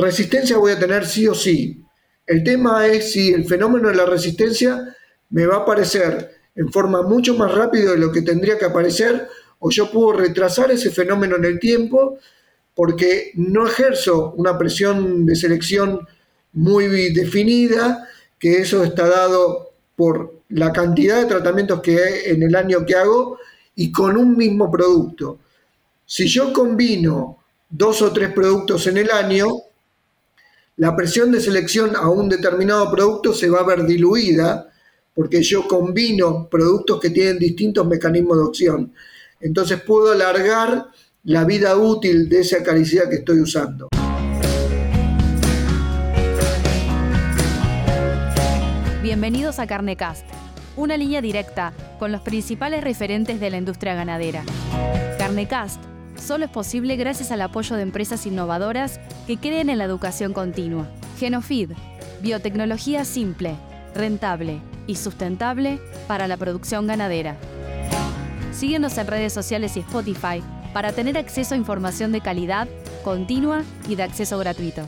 Resistencia voy a tener sí o sí. El tema es si el fenómeno de la resistencia me va a aparecer en forma mucho más rápida de lo que tendría que aparecer o yo puedo retrasar ese fenómeno en el tiempo porque no ejerzo una presión de selección muy definida, que eso está dado por la cantidad de tratamientos que hay en el año que hago y con un mismo producto. Si yo combino dos o tres productos en el año, la presión de selección a un determinado producto se va a ver diluida porque yo combino productos que tienen distintos mecanismos de opción. Entonces puedo alargar la vida útil de esa acaricida que estoy usando. Bienvenidos a Carnecast, una línea directa con los principales referentes de la industria ganadera. Carnecast solo es posible gracias al apoyo de empresas innovadoras que creen en la educación continua. Genofeed, biotecnología simple, rentable y sustentable para la producción ganadera. Síguenos en redes sociales y Spotify para tener acceso a información de calidad, continua y de acceso gratuito.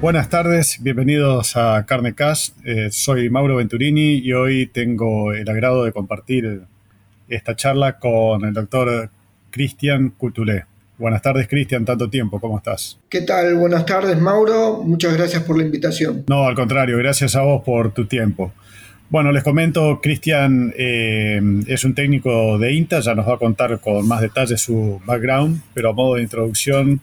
Buenas tardes, bienvenidos a Carnecast. Eh, soy Mauro Venturini y hoy tengo el agrado de compartir esta charla con el doctor Cristian Cutulé. Buenas tardes, Cristian, tanto tiempo, ¿cómo estás? ¿Qué tal? Buenas tardes, Mauro. Muchas gracias por la invitación. No, al contrario, gracias a vos por tu tiempo. Bueno, les comento, Cristian eh, es un técnico de INTA, ya nos va a contar con más detalle su background, pero a modo de introducción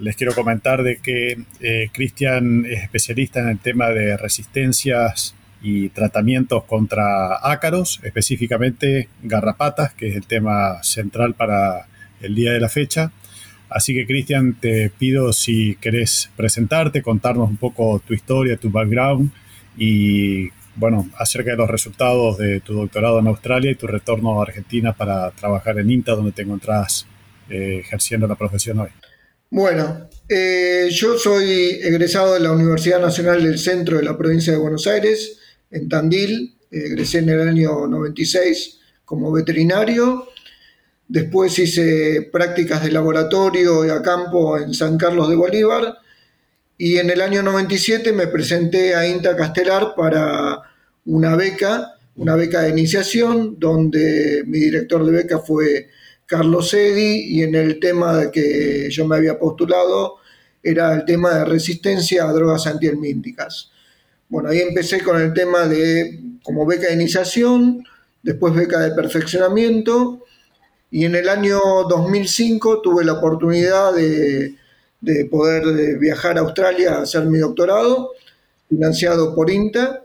les quiero comentar de que eh, Cristian es especialista en el tema de resistencias y tratamientos contra ácaros, específicamente garrapatas, que es el tema central para el día de la fecha. Así que Cristian, te pido si querés presentarte, contarnos un poco tu historia, tu background y bueno, acerca de los resultados de tu doctorado en Australia y tu retorno a Argentina para trabajar en INTA, donde te encontrás eh, ejerciendo la profesión hoy. Bueno, eh, yo soy egresado de la Universidad Nacional del Centro de la provincia de Buenos Aires, en Tandil, egresé en el año 96 como veterinario, después hice prácticas de laboratorio y a campo en San Carlos de Bolívar, y en el año 97 me presenté a INTA Castelar para una beca, una beca de iniciación, donde mi director de beca fue Carlos Sedi y en el tema que yo me había postulado era el tema de resistencia a drogas antihelmínticas. Bueno, ahí empecé con el tema de como beca de iniciación, después beca de perfeccionamiento y en el año 2005 tuve la oportunidad de de poder viajar a Australia a hacer mi doctorado, financiado por INTA,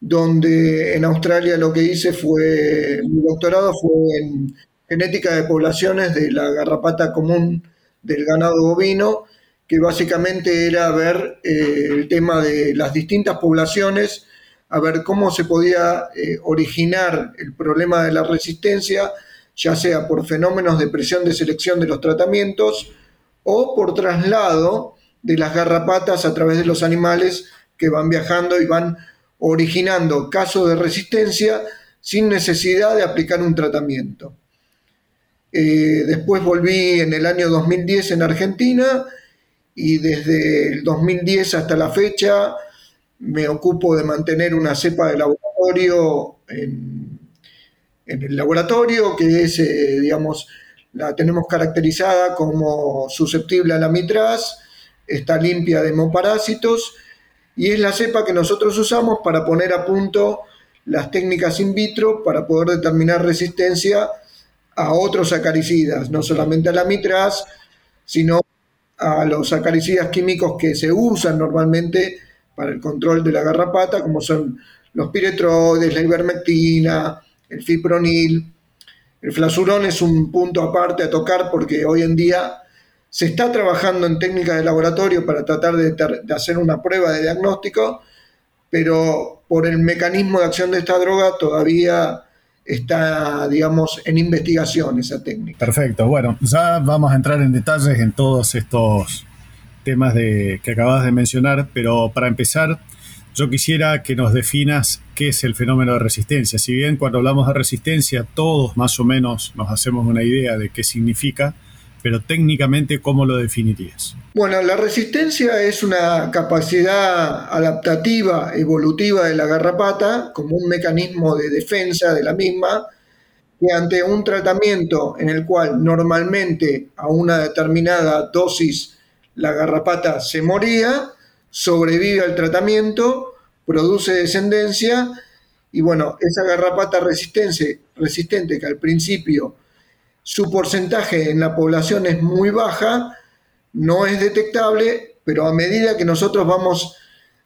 donde en Australia lo que hice fue, mi doctorado fue en genética de poblaciones de la garrapata común del ganado bovino, que básicamente era ver eh, el tema de las distintas poblaciones, a ver cómo se podía eh, originar el problema de la resistencia, ya sea por fenómenos de presión de selección de los tratamientos, o por traslado de las garrapatas a través de los animales que van viajando y van originando casos de resistencia sin necesidad de aplicar un tratamiento. Eh, después volví en el año 2010 en Argentina y desde el 2010 hasta la fecha me ocupo de mantener una cepa de laboratorio en, el laboratorio, que es, eh, digamos, la tenemos caracterizada como susceptible a la mitraz, está limpia de hemoparásitos y es la cepa que nosotros usamos para poner a punto las técnicas in vitro para poder determinar resistencia a otros acaricidas, no solamente a la mitraz, sino a los acaricidas químicos que se usan normalmente para el control de la garrapata, como son los piretroides, la ivermectina, el fipronil, el flasurón es un punto aparte a tocar porque hoy en día se está trabajando en técnicas de laboratorio para tratar de, hacer una prueba de diagnóstico, pero por el mecanismo de acción de esta droga todavía está, digamos, en investigación esa técnica. Perfecto. Bueno, ya vamos a entrar en detalles en todos estos temas de, que acabas de mencionar, pero para empezar, yo quisiera que nos definas qué es el fenómeno de resistencia. Si bien cuando hablamos de resistencia todos más o menos nos hacemos una idea de qué significa, pero técnicamente, ¿cómo lo definirías? Bueno, la resistencia es una capacidad adaptativa, evolutiva de la garrapata, como un mecanismo de defensa de la misma, que ante un tratamiento en el cual normalmente a una determinada dosis la garrapata se moría, sobrevive al tratamiento, produce descendencia y bueno, esa garrapata resistente, resistente que al principio su porcentaje en la población es muy baja, no es detectable, pero a medida que nosotros vamos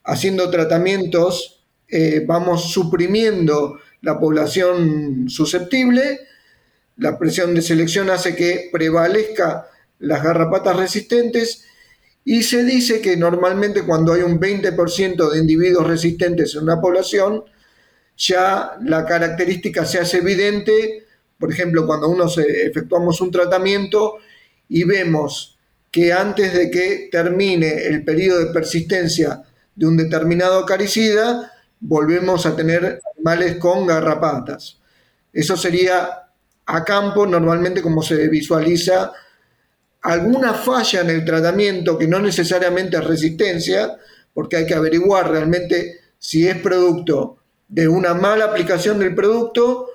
haciendo tratamientos, eh, vamos suprimiendo la población susceptible, la presión de selección hace que prevalezca las garrapatas resistentes y se dice que normalmente cuando hay un 20% de individuos resistentes en una población, ya la característica se hace evidente, por ejemplo, cuando uno efectuamos un tratamiento y vemos que antes de que termine el periodo de persistencia de un determinado acaricida, volvemos a tener animales con garrapatas. Eso sería a campo normalmente como se visualiza alguna falla en el tratamiento que no necesariamente es resistencia, porque hay que averiguar realmente si es producto de una mala aplicación del producto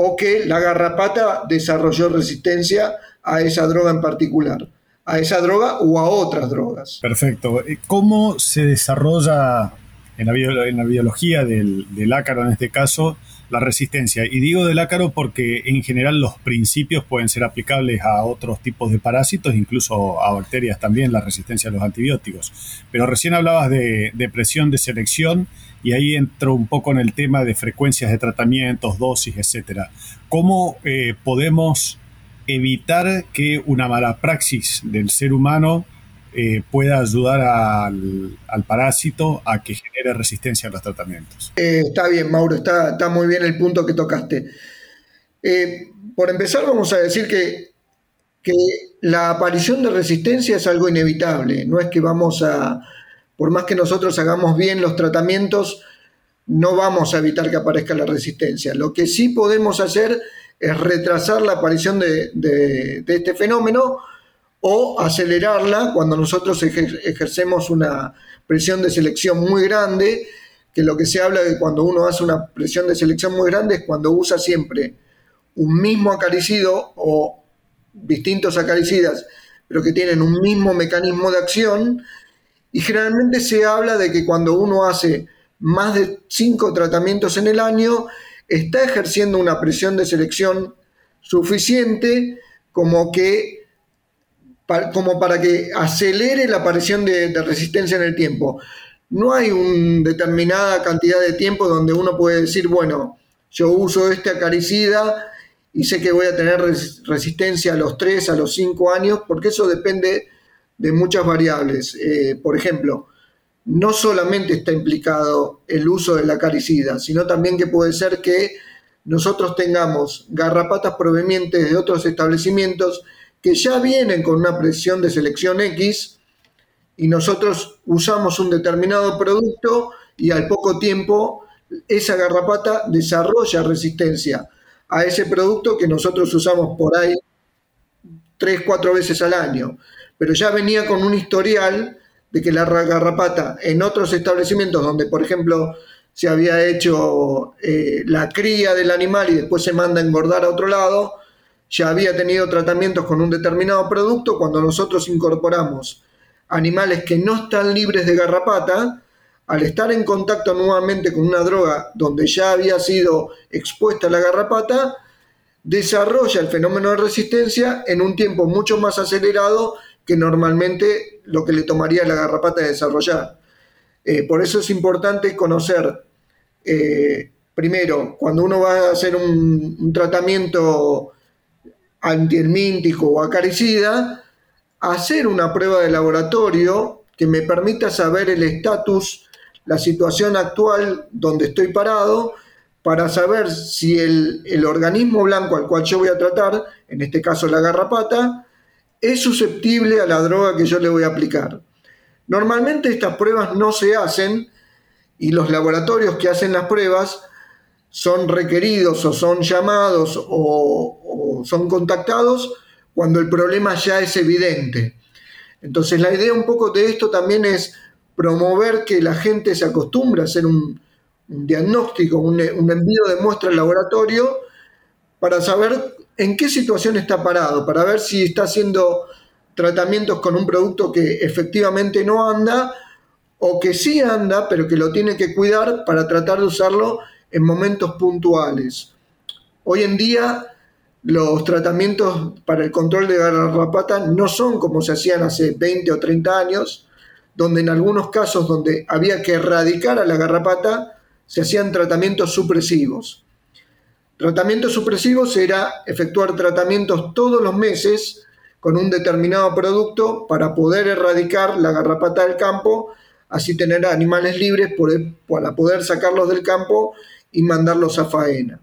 o que la garrapata desarrolló resistencia a esa droga en particular, a esa droga o a otras drogas. Perfecto. ¿Cómo se desarrolla en la, biología del, del, ácaro en este caso, la resistencia. Y digo del ácaro porque en general los principios pueden ser aplicables a otros tipos de parásitos, incluso a bacterias también, la resistencia a los antibióticos. Pero recién hablabas de, presión de selección y ahí entro un poco en el tema de frecuencias de tratamientos, dosis, etcétera. ¿Cómo eh, podemos evitar que una mala praxis del ser humano eh, pueda ayudar al, parásito a que genere resistencia a los tratamientos. Eh, está bien, Mauro, está, está, muy bien el punto que tocaste. Eh, por empezar, vamos a decir que, que la aparición de resistencia es algo inevitable. No es que vamos a, por más que nosotros hagamos bien los tratamientos, no vamos a evitar que aparezca la resistencia. Lo que sí podemos hacer es retrasar la aparición de, de este fenómeno o acelerarla cuando nosotros ejercemos una presión de selección muy grande, que lo que se habla de cuando uno hace una presión de selección muy grande es cuando usa siempre un mismo acaricido o distintos acaricidas, pero que tienen un mismo mecanismo de acción, y generalmente se habla de que cuando uno hace más de cinco tratamientos en el año, está ejerciendo una presión de selección suficiente como que como para que acelere la aparición de, resistencia en el tiempo. No hay una determinada cantidad de tiempo donde uno puede decir, bueno, yo uso este acaricida y sé que voy a tener resistencia a los 3, a los 5 años, porque eso depende de muchas variables. Eh, por ejemplo, no solamente está implicado el uso del acaricida, sino también que puede ser que nosotros tengamos garrapatas provenientes de otros establecimientos que ya vienen con una presión de selección X y nosotros usamos un determinado producto y al poco tiempo esa garrapata desarrolla resistencia a ese producto que nosotros usamos por ahí tres, cuatro veces al año. Pero ya venía con un historial de que la garrapata en otros establecimientos donde, por ejemplo, se había hecho eh, la cría del animal y después se manda a engordar a otro lado, ya había tenido tratamientos con un determinado producto, cuando nosotros incorporamos animales que no están libres de garrapata, al estar en contacto nuevamente con una droga donde ya había sido expuesta la garrapata, desarrolla el fenómeno de resistencia en un tiempo mucho más acelerado que normalmente lo que le tomaría la garrapata de desarrollar. Eh, por eso es importante conocer, eh, primero, cuando uno va a hacer un tratamiento antihelmíntico o acaricida, hacer una prueba de laboratorio que me permita saber el estatus, la situación actual donde estoy parado, para saber si el, el, organismo blanco al cual yo voy a tratar, en este caso la garrapata, es susceptible a la droga que yo le voy a aplicar. Normalmente estas pruebas no se hacen y los laboratorios que hacen las pruebas son requeridos o son llamados o, son contactados cuando el problema ya es evidente. Entonces la idea un poco de esto también es promover que la gente se acostumbre a hacer un, diagnóstico, un, un, envío de muestra al laboratorio para saber en qué situación está parado, para ver si está haciendo tratamientos con un producto que efectivamente no anda o que sí anda, pero que lo tiene que cuidar para tratar de usarlo en momentos puntuales. Hoy en día los tratamientos para el control de garrapata no son como se hacían hace 20 o 30 años, donde en algunos casos donde había que erradicar a la garrapata, se hacían tratamientos supresivos. Tratamientos supresivos era efectuar tratamientos todos los meses con un determinado producto para poder erradicar la garrapata del campo, así tener animales libres para poder sacarlos del campo y mandarlos a faena.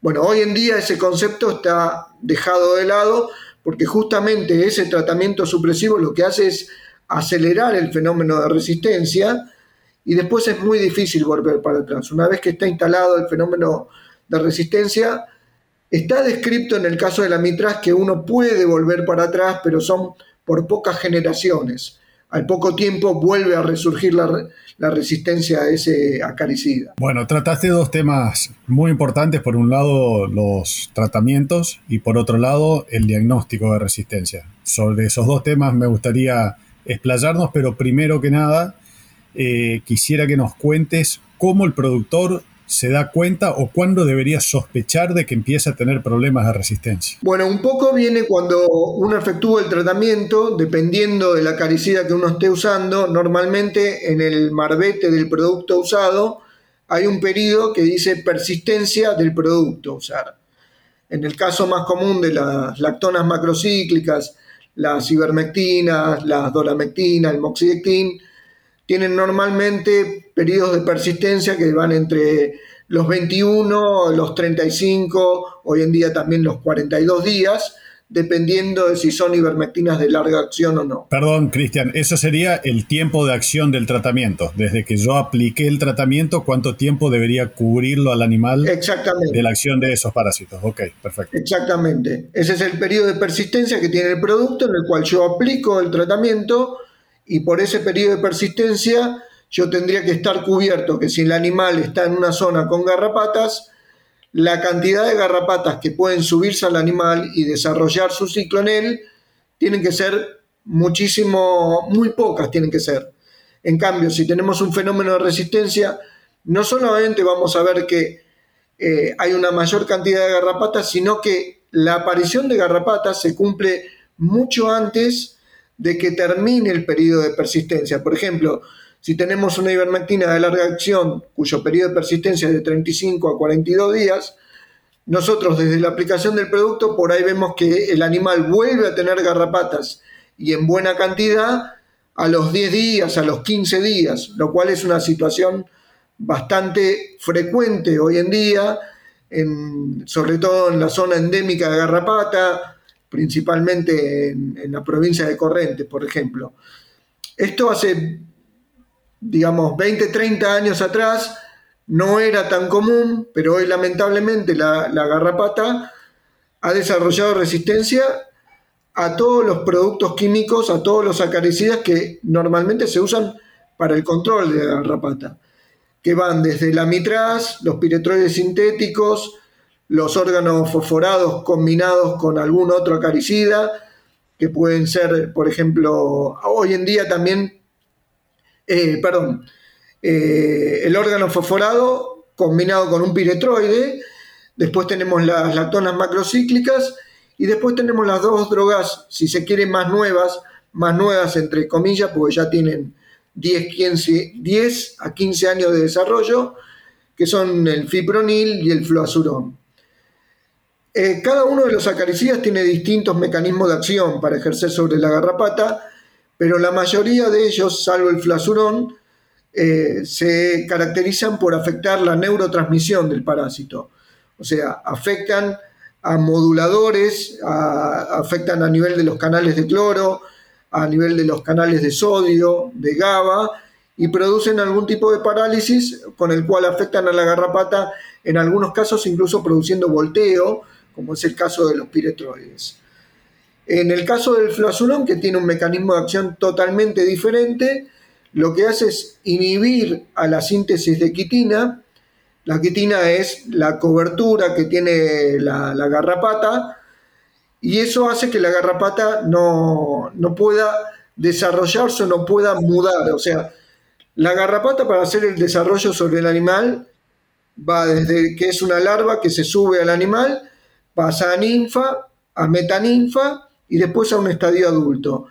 Bueno, hoy en día ese concepto está dejado de lado porque justamente ese tratamiento supresivo lo que hace es acelerar el fenómeno de resistencia y después es muy difícil volver para atrás. Una vez que está instalado el fenómeno de resistencia, Está descrito en el caso de la mitras que uno puede volver para atrás, pero son por pocas generaciones. Al poco tiempo vuelve a resurgir la, resistencia a ese acaricida. Bueno, trataste dos temas muy importantes. Por un lado, los tratamientos y por otro lado, el diagnóstico de resistencia. Sobre esos dos temas me gustaría explayarnos, pero primero que nada, eh, quisiera que nos cuentes cómo el productor se da cuenta o cuándo debería sospechar de que empieza a tener problemas de resistencia? Bueno, un poco viene cuando uno efectúa el tratamiento, dependiendo de la caricida que uno esté usando. Normalmente en el marbete del producto usado hay un periodo que dice persistencia del producto a. En el caso más común de las lactonas macrocíclicas, las ivermectinas, las doramectina, el moxidectin, tienen normalmente periodos de persistencia que van entre los 21, los 35, hoy en día también los 42 días, dependiendo de si son ivermectinas de larga acción o no. Perdón, Cristian, eso sería el tiempo de acción del tratamiento. Desde que yo apliqué el tratamiento, ¿cuánto tiempo debería cubrirlo al animal Exactamente. de la acción de esos parásitos? Ok, perfecto. Exactamente. Ese es el periodo de persistencia que tiene el producto en el cual yo aplico el tratamiento y por ese periodo de persistencia yo tendría que estar cubierto que si el animal está en una zona con garrapatas, la cantidad de garrapatas que pueden subirse al animal y desarrollar su ciclo en él tienen que ser muchísimo, muy pocas tienen que ser. En cambio, si tenemos un fenómeno de resistencia, no solamente vamos a ver que eh, hay una mayor cantidad de garrapatas, sino que la aparición de garrapatas se cumple mucho antes de que termine el periodo de persistencia. Por ejemplo, si tenemos una ivermectina de larga acción cuyo periodo de persistencia es de 35 a 42 días, nosotros desde la aplicación del producto por ahí vemos que el animal vuelve a tener garrapatas y en buena cantidad a los 10 días, a los 15 días, lo cual es una situación bastante frecuente hoy en día, sobre todo en la zona endémica de garrapata, principalmente en, la provincia de Corrientes, por ejemplo. Esto hace, digamos, 20, 30 años atrás no era tan común, pero hoy lamentablemente la, garrapata ha desarrollado resistencia a todos los productos químicos, a todos los acaricidas que normalmente se usan para el control de la garrapata, que van desde la mitraz, los piretroides sintéticos, los órganos fosforados combinados con algún otro acaricida, que pueden ser, por ejemplo, hoy en día también, eh, perdón, eh, el órgano fosforado combinado con un piretroide, después tenemos las lactonas macrocíclicas y después tenemos las dos drogas, si se quiere, más nuevas, más nuevas entre comillas, porque ya tienen 10, 15, 10 a 15 años de desarrollo, que son el fipronil y el fluazurón. Eh, cada uno de los acaricidas tiene distintos mecanismos de acción para ejercer sobre la garrapata, pero la mayoría de ellos, salvo el flasurón, eh, se caracterizan por afectar la neurotransmisión del parásito. O sea, afectan a moduladores, afectan a nivel de los canales de cloro, a nivel de los canales de sodio, de GABA, y producen algún tipo de parálisis con el cual afectan a la garrapata, en algunos casos incluso produciendo volteo, como es el caso de los piretroides. En el caso del fluazolón, que tiene un mecanismo de acción totalmente diferente, lo que hace es inhibir a la síntesis de quitina. La quitina es la cobertura que tiene la, garrapata y eso hace que la garrapata no, no pueda desarrollarse o no pueda mudar. O sea, la garrapata para hacer el desarrollo sobre el animal va desde que es una larva que se sube al animal, pasa a ninfa, a metaninfa y después a un estadio adulto.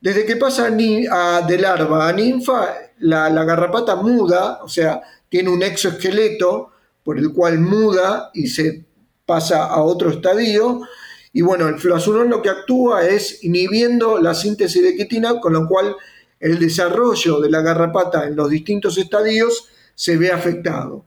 Desde que pasa de larva a ninfa, la, garrapata muda, o sea, tiene un exoesqueleto por el cual muda y se pasa a otro estadio. Y bueno, el fluazolón lo que actúa es inhibiendo la síntesis de quitina, con lo cual el desarrollo de la garrapata en los distintos estadios se ve afectado.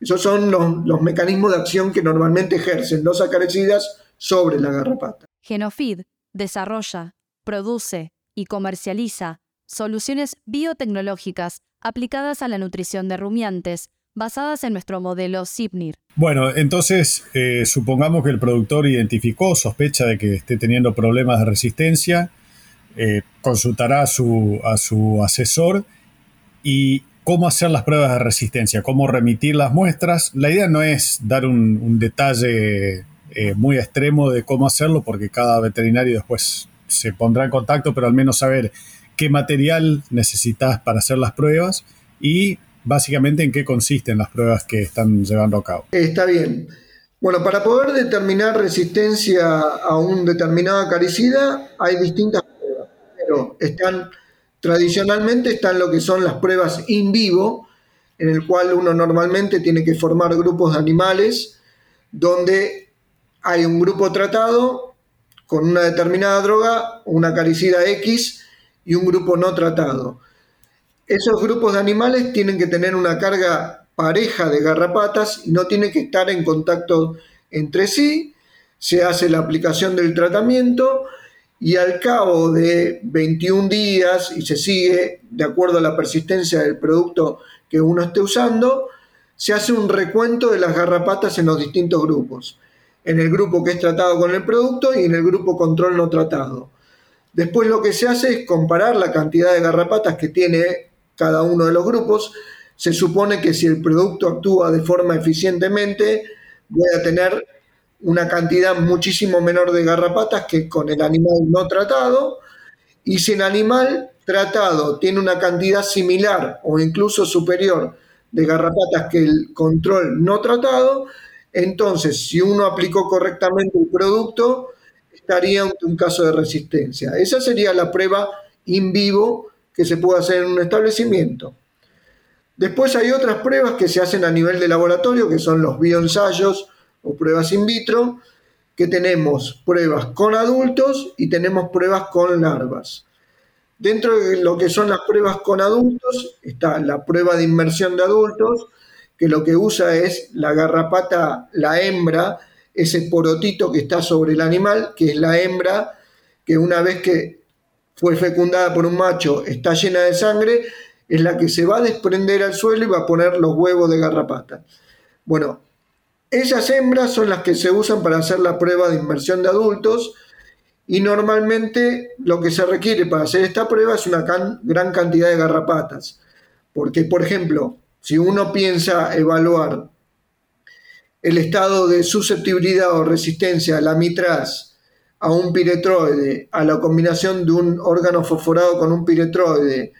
Esos son los, mecanismos de acción que normalmente ejercen los acaricidas sobre la garrapata. Genofid desarrolla, produce y comercializa soluciones biotecnológicas aplicadas a la nutrición de rumiantes, basadas en nuestro modelo SIPNIR. Bueno, entonces eh, supongamos que el productor identificó, sospecha de que esté teniendo problemas de resistencia, eh, consultará a su, a su asesor y cómo hacer las pruebas de resistencia, cómo remitir las muestras. La idea no es dar un, detalle eh, muy extremo de cómo hacerlo, porque cada veterinario después se pondrá en contacto, pero al menos saber qué material necesitas para hacer las pruebas y básicamente en qué consisten las pruebas que están llevando a cabo. Está bien. Bueno, para poder determinar resistencia a un determinado acaricida hay distintas pruebas, pero están Tradicionalmente están lo que son las pruebas in vivo, en el cual uno normalmente tiene que formar grupos de animales donde hay un grupo tratado con una determinada droga, una caricida X y un grupo no tratado. Esos grupos de animales tienen que tener una carga pareja de garrapatas y no tienen que estar en contacto entre sí. Se hace la aplicación del tratamiento y al cabo de 21 días, y se sigue de acuerdo a la persistencia del producto que uno esté usando, se hace un recuento de las garrapatas en los distintos grupos. En el grupo que es tratado con el producto y en el grupo control no tratado. Después lo que se hace es comparar la cantidad de garrapatas que tiene cada uno de los grupos. Se supone que si el producto actúa de forma eficientemente, voy a tener una cantidad muchísimo menor de garrapatas que con el animal no tratado. Y si el animal tratado tiene una cantidad similar o incluso superior de garrapatas que el control no tratado, entonces si uno aplicó correctamente el producto, estaría un caso de resistencia. Esa sería la prueba in vivo que se puede hacer en un establecimiento. Después hay otras pruebas que se hacen a nivel de laboratorio, que son los bioensayos o pruebas in vitro, que tenemos pruebas con adultos y tenemos pruebas con larvas. Dentro de lo que son las pruebas con adultos está la prueba de inmersión de adultos, que lo que usa es la garrapata, la hembra, ese porotito que está sobre el animal, que es la hembra, que una vez que fue fecundada por un macho está llena de sangre, es la que se va a desprender al suelo y va a poner los huevos de garrapata. Bueno, esas hembras son las que se usan para hacer la prueba de inmersión de adultos y normalmente lo que se requiere para hacer esta prueba es una gran cantidad de garrapatas. Porque, por ejemplo, si uno piensa evaluar el estado de susceptibilidad o resistencia a la mitraz, a un piretroide, a la combinación de un órgano fosforado con un piretroide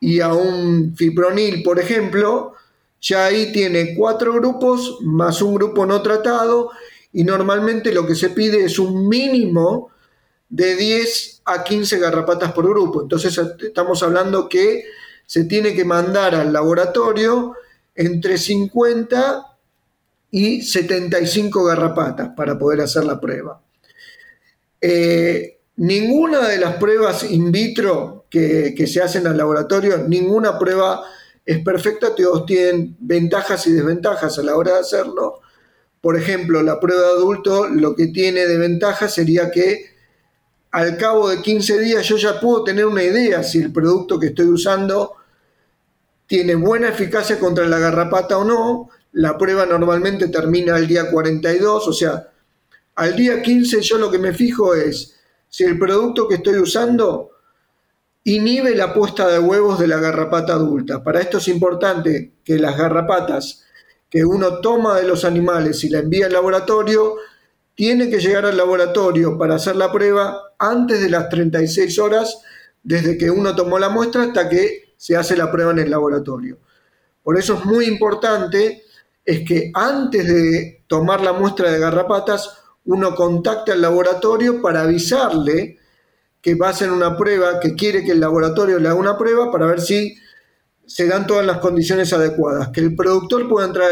y a un fipronil, por ejemplo, ya ahí tiene cuatro grupos más un grupo no tratado y normalmente lo que se pide es un mínimo de 10 a 15 garrapatas por grupo. Entonces estamos hablando que se tiene que mandar al laboratorio entre 50 y 75 garrapatas para poder hacer la prueba. Eh, ninguna de las pruebas in vitro que, que se hacen al laboratorio, ninguna prueba es perfecta, todos tienen ventajas y desventajas a la hora de hacerlo. Por ejemplo, la prueba de adulto lo que tiene de ventaja sería que al cabo de 15 días yo ya puedo tener una idea si el producto que estoy usando tiene buena eficacia contra la garrapata o no. La prueba normalmente termina al día 42, o sea, Al día 15 yo lo que me fijo es si el producto que estoy usando inhibe la puesta de huevos de la garrapata adulta. Para esto es importante que las garrapatas que uno toma de los animales y la envía al laboratorio, tiene que llegar al laboratorio para hacer la prueba antes de las 36 horas desde que uno tomó la muestra hasta que se hace la prueba en el laboratorio. Por eso es muy importante es que antes de tomar la muestra de garrapatas, uno contacte al laboratorio para avisarle que va a hacer una prueba, que quiere que el laboratorio le haga una prueba para ver si se dan todas las condiciones adecuadas, que el productor pueda entrar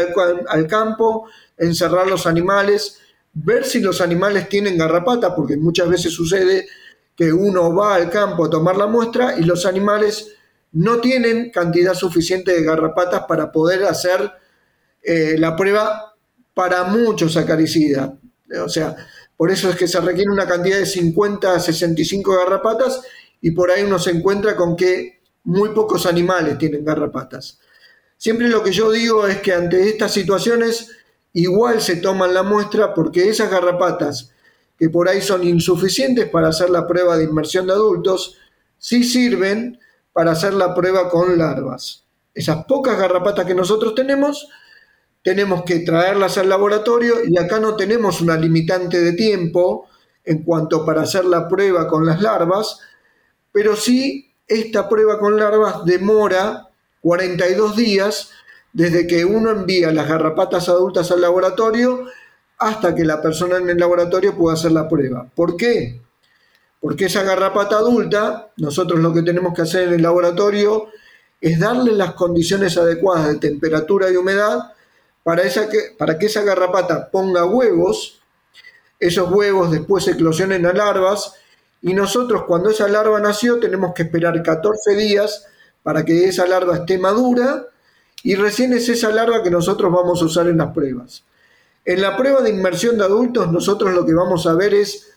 al campo, encerrar los animales, ver si los animales tienen garrapata, porque muchas veces sucede que uno va al campo a tomar la muestra y los animales no tienen cantidad suficiente de garrapatas para poder hacer eh, la prueba para muchos acaricidas. O sea, por eso es que se requiere una cantidad de 50 a 65 garrapatas y por ahí uno se encuentra con que muy pocos animales tienen garrapatas. Siempre lo que yo digo es que ante estas situaciones igual se toman la muestra porque esas garrapatas que por ahí son insuficientes para hacer la prueba de inmersión de adultos, sí sirven para hacer la prueba con larvas. Esas pocas garrapatas que nosotros tenemos, tenemos que traerlas al laboratorio y acá no tenemos una limitante de tiempo en cuanto para hacer la prueba con las larvas, pero sí esta prueba con larvas demora 42 días desde que uno envía las garrapatas adultas al laboratorio hasta que la persona en el laboratorio pueda hacer la prueba. ¿Por qué? Porque esa garrapata adulta, nosotros lo que tenemos que hacer en el laboratorio es darle las condiciones adecuadas de temperatura y humedad para, que, que esa garrapata ponga huevos, esos huevos después eclosionen a larvas y nosotros cuando esa larva nació tenemos que esperar 14 días para que esa larva esté madura y recién es esa larva que nosotros vamos a usar en las pruebas. En la prueba de inmersión de adultos nosotros lo que vamos a ver es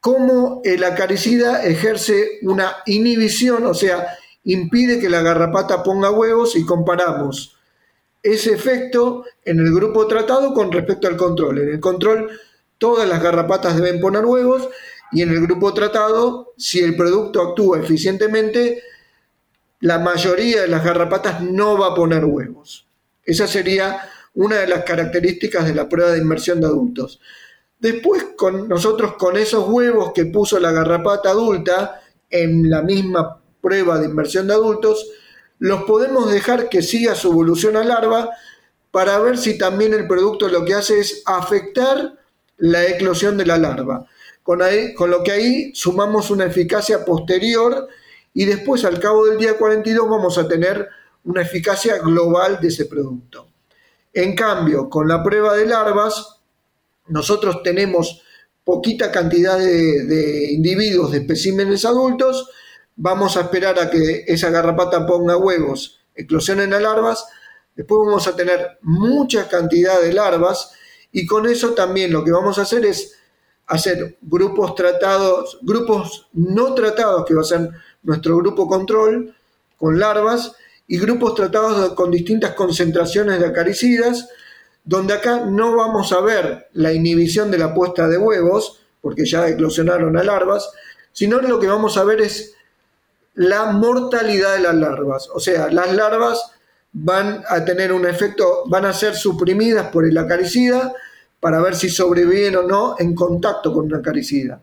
cómo el acaricida ejerce una inhibición, o sea, impide que la garrapata ponga huevos y comparamos ese efecto en el grupo tratado con respecto al control. En el control todas las garrapatas deben poner huevos y en el grupo tratado, si el producto actúa eficientemente, la mayoría de las garrapatas no va a poner huevos. Esa sería una de las características de la prueba de inmersión de adultos. Después, con nosotros con esos huevos que puso la garrapata adulta en la misma prueba de inmersión de adultos, los podemos dejar que siga su evolución a larva para ver si también el producto lo que hace es afectar la eclosión de la larva con, lo que ahí sumamos una eficacia posterior y después al cabo del día 42 vamos a tener una eficacia global de ese producto. En cambio, con la prueba de larvas, nosotros tenemos poquita cantidad de, de, individuos de especímenes adultos, vamos a esperar a que esa garrapata ponga huevos, eclosionen a larvas, después vamos a tener mucha cantidad de larvas y con eso también lo que vamos a hacer es hacer grupos tratados, grupos no tratados, que va a ser nuestro grupo control, con larvas, y grupos tratados con distintas concentraciones de acaricidas, donde acá no vamos a ver la inhibición de la puesta de huevos, porque ya eclosionaron a larvas, sino lo que vamos a ver es la mortalidad de las larvas. O sea, las larvas van a tener un efecto, van a ser suprimidas por el acaricida, para ver si sobreviven o no en contacto con una acaricida.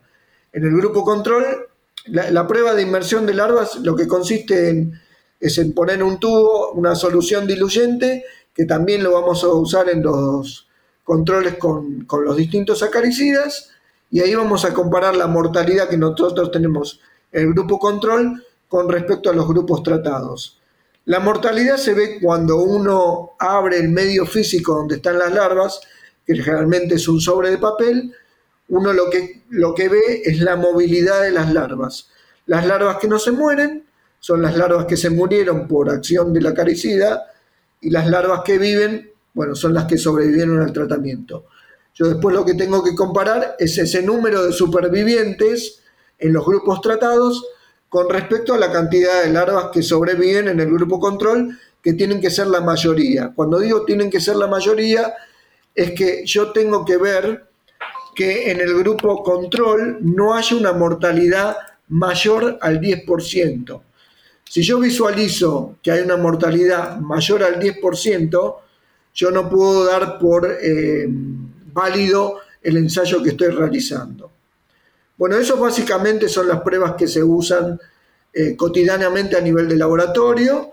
En el grupo control, la, prueba de inmersión de larvas lo que consiste en, es en poner un tubo, una solución diluyente, que también lo vamos a usar en los controles con, con los distintos acaricidas, y ahí vamos a comparar la mortalidad que nosotros tenemos en el grupo control con respecto a los grupos tratados. La mortalidad se ve cuando uno abre el medio físico donde están las larvas que generalmente es un sobre de papel, uno lo que, lo que ve es la movilidad de las larvas. Las larvas que no se mueren son las larvas que se murieron por acción de la caricida y las larvas que viven, bueno, son las que sobrevivieron al tratamiento. Yo después lo que tengo que comparar es ese número de supervivientes en los grupos tratados con respecto a la cantidad de larvas que sobreviven en el grupo control, que tienen que ser la mayoría. Cuando digo tienen que ser la mayoría, es que yo tengo que ver que en el grupo control no haya una mortalidad mayor al 10%. Si yo visualizo que hay una mortalidad mayor al 10%, yo no puedo dar por eh, válido el ensayo que estoy realizando. Bueno, eso básicamente son las pruebas que se usan eh, cotidianamente a nivel de laboratorio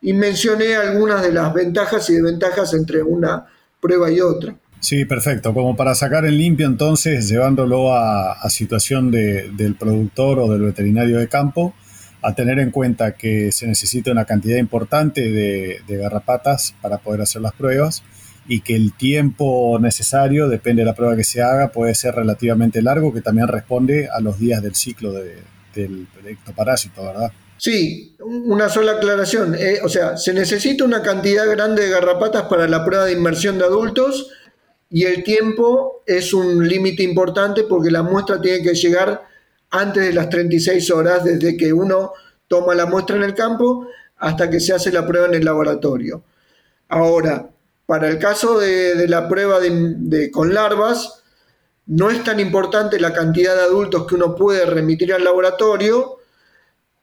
y mencioné algunas de las ventajas y desventajas entre una prueba y otra. Sí, perfecto. Como para sacar en limpio entonces, llevándolo a, situación del productor o del veterinario de campo, a tener en cuenta que se necesita una cantidad importante de, de, garrapatas para poder hacer las pruebas y que el tiempo necesario, depende de la prueba que se haga, puede ser relativamente largo, que también responde a los días del ciclo del ectoparásito, ¿verdad? Sí, una sola aclaración. Eh, o sea, se necesita una cantidad grande de garrapatas para la prueba de inmersión de adultos y el tiempo es un límite importante porque la muestra tiene que llegar antes de las 36 horas desde que uno toma la muestra en el campo hasta que se hace la prueba en el laboratorio. Ahora, para el caso de, la prueba con larvas, no es tan importante la cantidad de adultos que uno puede remitir al laboratorio,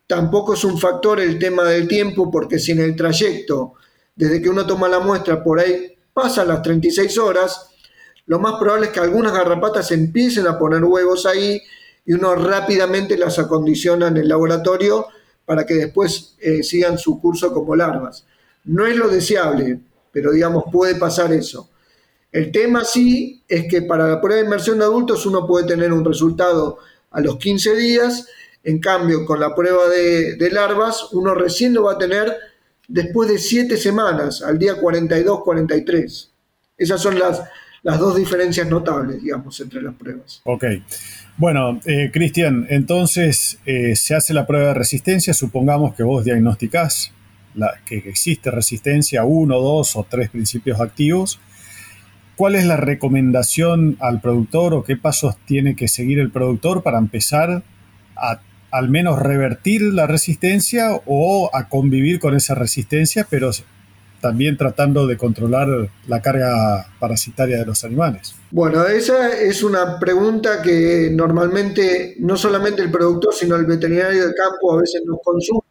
Tampoco es un factor el tema del tiempo, porque si en el trayecto, desde que uno toma la muestra, por ahí pasan las 36 horas, lo más probable es que algunas garrapatas empiecen a poner huevos ahí y uno rápidamente las acondiciona en el laboratorio para que después eh, sigan su curso como larvas. No es lo deseable, pero digamos, puede pasar eso. El tema sí es que para la prueba de inmersión de adultos uno puede tener un resultado a los 15 días en cambio, con la prueba de, larvas, uno recién lo va a tener después de siete semanas, al día 42-43. Esas son las, las dos diferencias notables, digamos, entre las pruebas. Ok. Bueno, eh, Cristian, entonces eh, se hace la prueba de resistencia, supongamos que vos diagnosticás la, que existe resistencia a uno, dos o tres principios activos. ¿Cuál es la recomendación al productor o qué pasos tiene que seguir el productor para empezar a al menos revertir la resistencia o a convivir con esa resistencia, pero también tratando de controlar la carga parasitaria de los animales? Bueno, esa es una pregunta que normalmente no solamente el productor, sino el veterinario de campo a veces nos consulta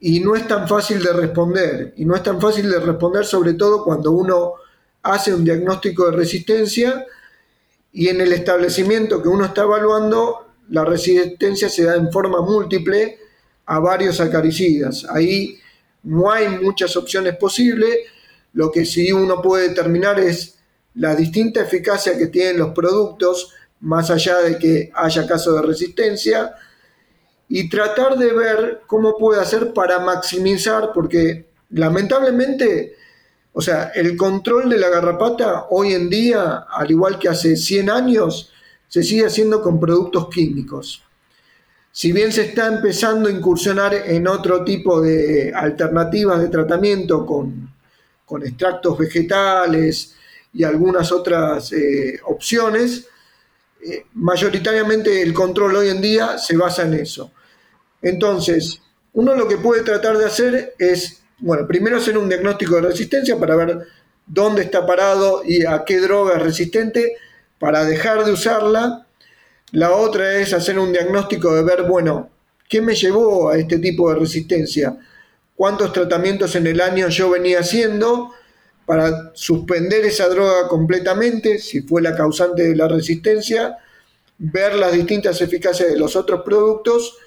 y no es tan fácil de responder. Y no es tan fácil de responder sobre todo cuando uno hace un diagnóstico de resistencia y en el establecimiento que uno está evaluando la resistencia se da en forma múltiple a varios acaricidas. Ahí no hay muchas opciones posibles. Lo que sí uno puede determinar es la distinta eficacia que tienen los productos, más allá de que haya caso de resistencia, y tratar de ver cómo puede hacer para maximizar, porque lamentablemente, o sea, el control de la garrapata hoy en día, al igual que hace 100 años, se sigue haciendo con productos químicos. Si bien se está empezando a incursionar en otro tipo de alternativas de tratamiento con, extractos vegetales y algunas otras eh, opciones, eh, mayoritariamente el control hoy en día se basa en eso. Entonces, uno lo que puede tratar de hacer es, bueno, primero hacer un diagnóstico de resistencia para ver dónde está parado y a qué droga es resistente para dejar de usarla. La otra es hacer un diagnóstico de ver, bueno, ¿qué me llevó a este tipo de resistencia? ¿Cuántos tratamientos en el año yo venía haciendo para suspender esa droga completamente, si fue la causante de la resistencia? Ver las distintas eficacias de los otros productos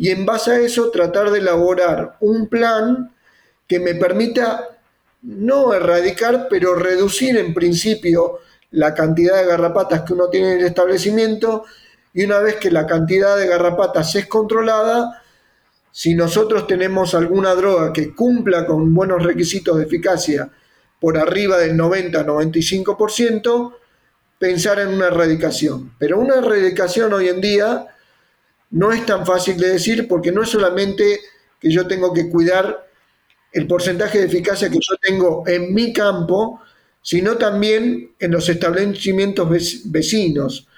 y en base a eso tratar de elaborar un plan que me permita no erradicar, pero reducir en principio la cantidad de garrapatas que uno tiene en el establecimiento y una vez que la cantidad de garrapatas es controlada, si nosotros tenemos alguna droga que cumpla con buenos requisitos de eficacia por arriba del 90-95%, pensar en una erradicación. Pero una erradicación hoy en día no es tan fácil de decir porque no es solamente que yo tengo que cuidar el porcentaje de eficacia que yo tengo en mi campo, sino también en los establecimientos vecinos.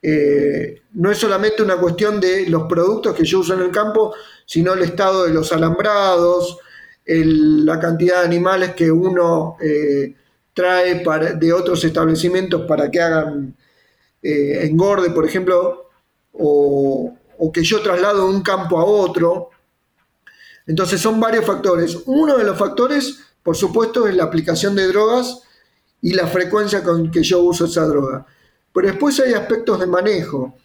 Eh, no es solamente una cuestión de los productos que yo uso en el campo, sino el estado de los alambrados, la cantidad de animales que uno eh, trae de otros establecimientos para que hagan eh, engorde, por ejemplo, o, o que yo traslado de un campo a otro. Entonces son varios factores. Uno de los factores, por supuesto, es la aplicación de drogas y la frecuencia con que yo uso esa droga. Pero después hay aspectos de manejo.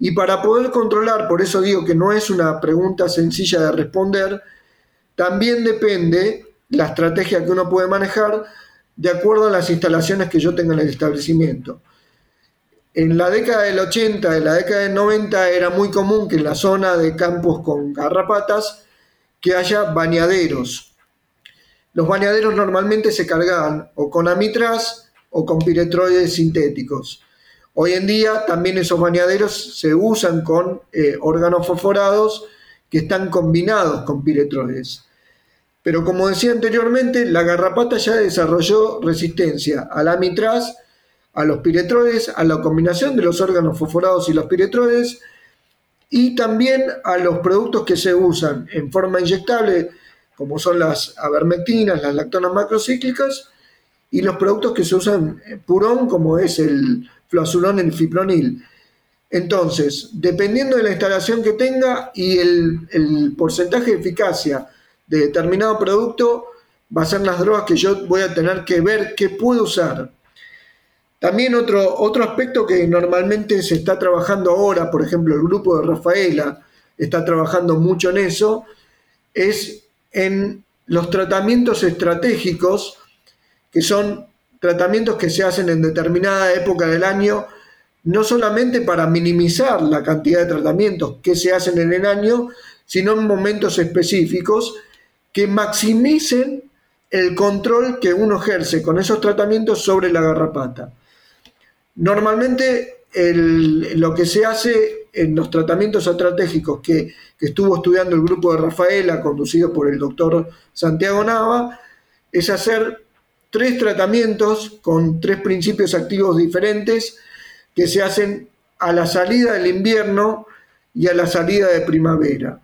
Y para poder controlar, por eso digo que no es una pregunta sencilla de responder, también depende la estrategia que uno puede manejar de acuerdo a las instalaciones que yo tenga en el establecimiento. En la década del 80, en la década del 90 era muy común que en la zona de campos con garrapatas que haya bañaderos. Los bañaderos normalmente se cargaban o con amitraz o con piretroides sintéticos. Hoy en día también esos bañaderos se usan con eh, órganos fosforados que están combinados con piretroides. Pero como decía anteriormente, la garrapata ya desarrolló resistencia al amitraz, a los piretroides, a la combinación de los órganos fosforados y los piretroides, y también a los productos que se usan en forma inyectable, como son las avermectinas, las lactonas macrocíclicas, y los productos que se usan purón, como es el fluazulón, el fipronil. Entonces, dependiendo de la instalación que tenga y el, porcentaje de eficacia de determinado producto, va a ser las drogas que yo voy a tener que ver qué puedo usar. También otro, otro aspecto que normalmente se está trabajando ahora, por ejemplo, el grupo de Rafaela está trabajando mucho en eso, es en los tratamientos estratégicos, que son tratamientos que se hacen en determinada época del año, no solamente para minimizar la cantidad de tratamientos que se hacen en el año, sino en momentos específicos que maximicen el control que uno ejerce con esos tratamientos sobre la garrapata. Normalmente lo que se hace en los tratamientos estratégicos que, estuvo estudiando el grupo de Rafaela, conducido por el doctor Santiago Nava, es hacer tres tratamientos con tres principios activos diferentes que se hacen a la salida del invierno y a la salida de primavera.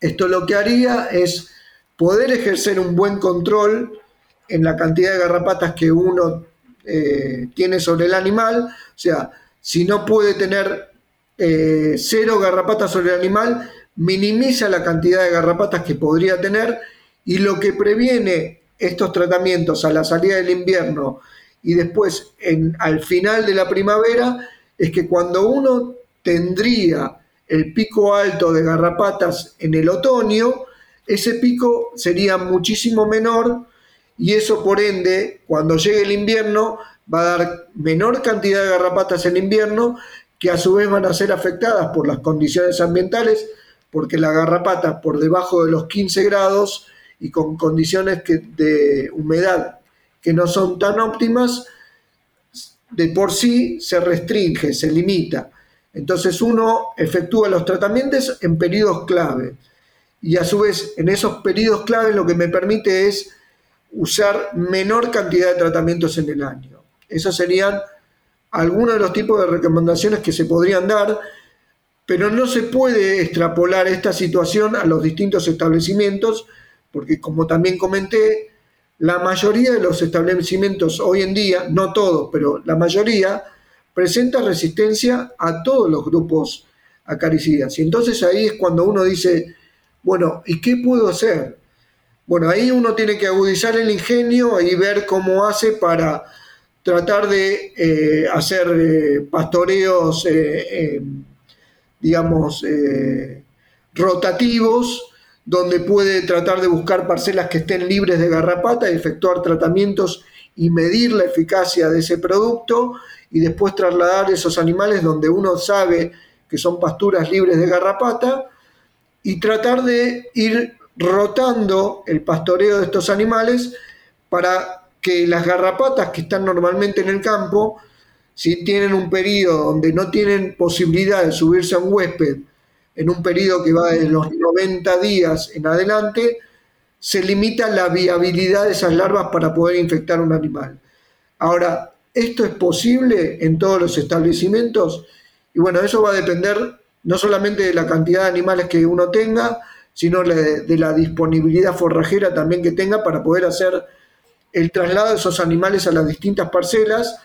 Esto lo que haría es poder ejercer un buen control en la cantidad de garrapatas que uno eh, tiene sobre el animal, o sea, si no puede tener eh, cero garrapatas sobre el animal, minimiza la cantidad de garrapatas que podría tener y lo que previene estos tratamientos a la salida del invierno y después al final de la primavera es que cuando uno tendría el pico alto de garrapatas en el otoño, ese pico sería muchísimo menor y eso por ende, cuando llegue el invierno, va a dar menor cantidad de garrapatas en invierno que a su vez van a ser afectadas por las condiciones ambientales, porque la garrapata por debajo de los 15 grados y con condiciones de humedad que no son tan óptimas, de por sí se restringe, se limita. Entonces uno efectúa los tratamientos en periodos clave. Y a su vez, en esos periodos clave lo que me permite es usar menor cantidad de tratamientos en el año. Esos serían algunos de los tipos de recomendaciones que se podrían dar, pero no se puede extrapolar esta situación a los distintos establecimientos porque como también comenté, la mayoría de los establecimientos hoy en día, no todos, pero la mayoría, presenta resistencia a todos los grupos acaricidas. Y entonces ahí es cuando uno dice, bueno, ¿y qué puedo hacer? Bueno, ahí uno tiene que agudizar el ingenio y ver cómo hace para tratar de eh, hacer eh, pastoreos, eh, digamos, rotativos, donde puede tratar de buscar parcelas que estén libres de garrapata y efectuar tratamientos y medir la eficacia de ese producto y después trasladar esos animales donde uno sabe que son pasturas libres de garrapata y tratar de ir rotando el pastoreo de estos animales para que las garrapatas que están normalmente en el campo, si tienen un periodo donde no tienen posibilidad de subirse a un huésped en un periodo que va de los 90 días en adelante, se limita la viabilidad de esas larvas para poder infectar un animal. Ahora, ¿esto es posible en todos los establecimientos? Y bueno, eso va a depender no solamente de la cantidad de animales que uno tenga, sino de, la disponibilidad forrajera también que tenga para poder hacer el traslado de esos animales a las distintas parcelas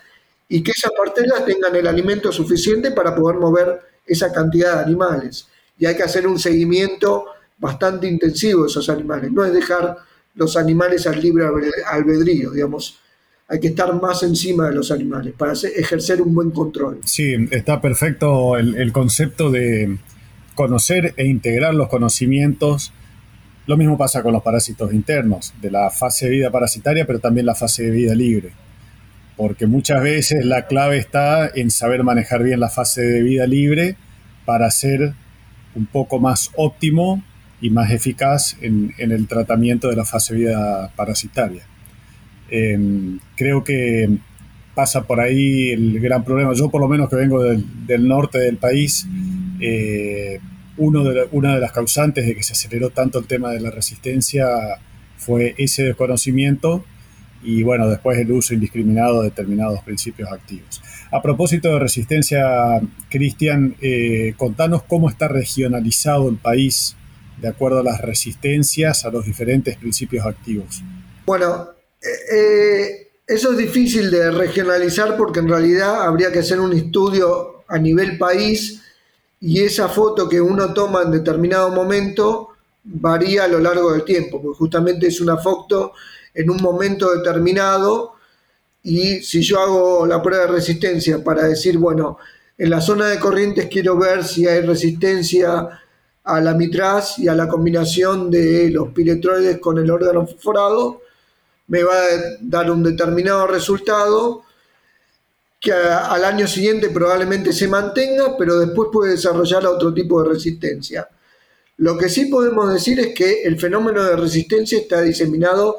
y que esas parcelas tengan el alimento suficiente para poder mover esa cantidad de animales. Y hay que hacer un seguimiento bastante intensivo de esos animales. No es dejar los animales al libre albedrío, digamos. Hay que estar más encima de los animales para ejercer un buen control. Sí, está perfecto el, concepto de conocer e integrar los conocimientos. Lo mismo pasa con los parásitos internos, de la fase de vida parasitaria, pero también la fase de vida libre. Porque muchas veces la clave está en saber manejar bien la fase de vida libre para ser un poco más óptimo y más eficaz en, el tratamiento de la fase de vida parasitaria. Em, creo que pasa por ahí el gran problema. Yo por lo menos que vengo del, norte del país, eh, uno de una de las causantes de que se aceleró tanto el tema de la resistencia fue ese desconocimiento y bueno, después el uso indiscriminado de determinados principios activos. A propósito de resistencia, Cristian, eh, contanos cómo está regionalizado el país de acuerdo a las resistencias a los diferentes principios activos. Bueno, eh, eso es difícil de regionalizar porque en realidad habría que hacer un estudio a nivel país y esa foto que uno toma en determinado momento varía a lo largo del tiempo, porque justamente es una foto en un momento determinado y si yo hago la prueba de resistencia para decir, bueno, en la zona de corrientes quiero ver si hay resistencia a la mitraz y a la combinación de los piretroides con el órgano fosforado, me va a dar un determinado resultado que al año siguiente probablemente se mantenga, pero después puede desarrollar otro tipo de resistencia. Lo que sí podemos decir es que el fenómeno de resistencia está diseminado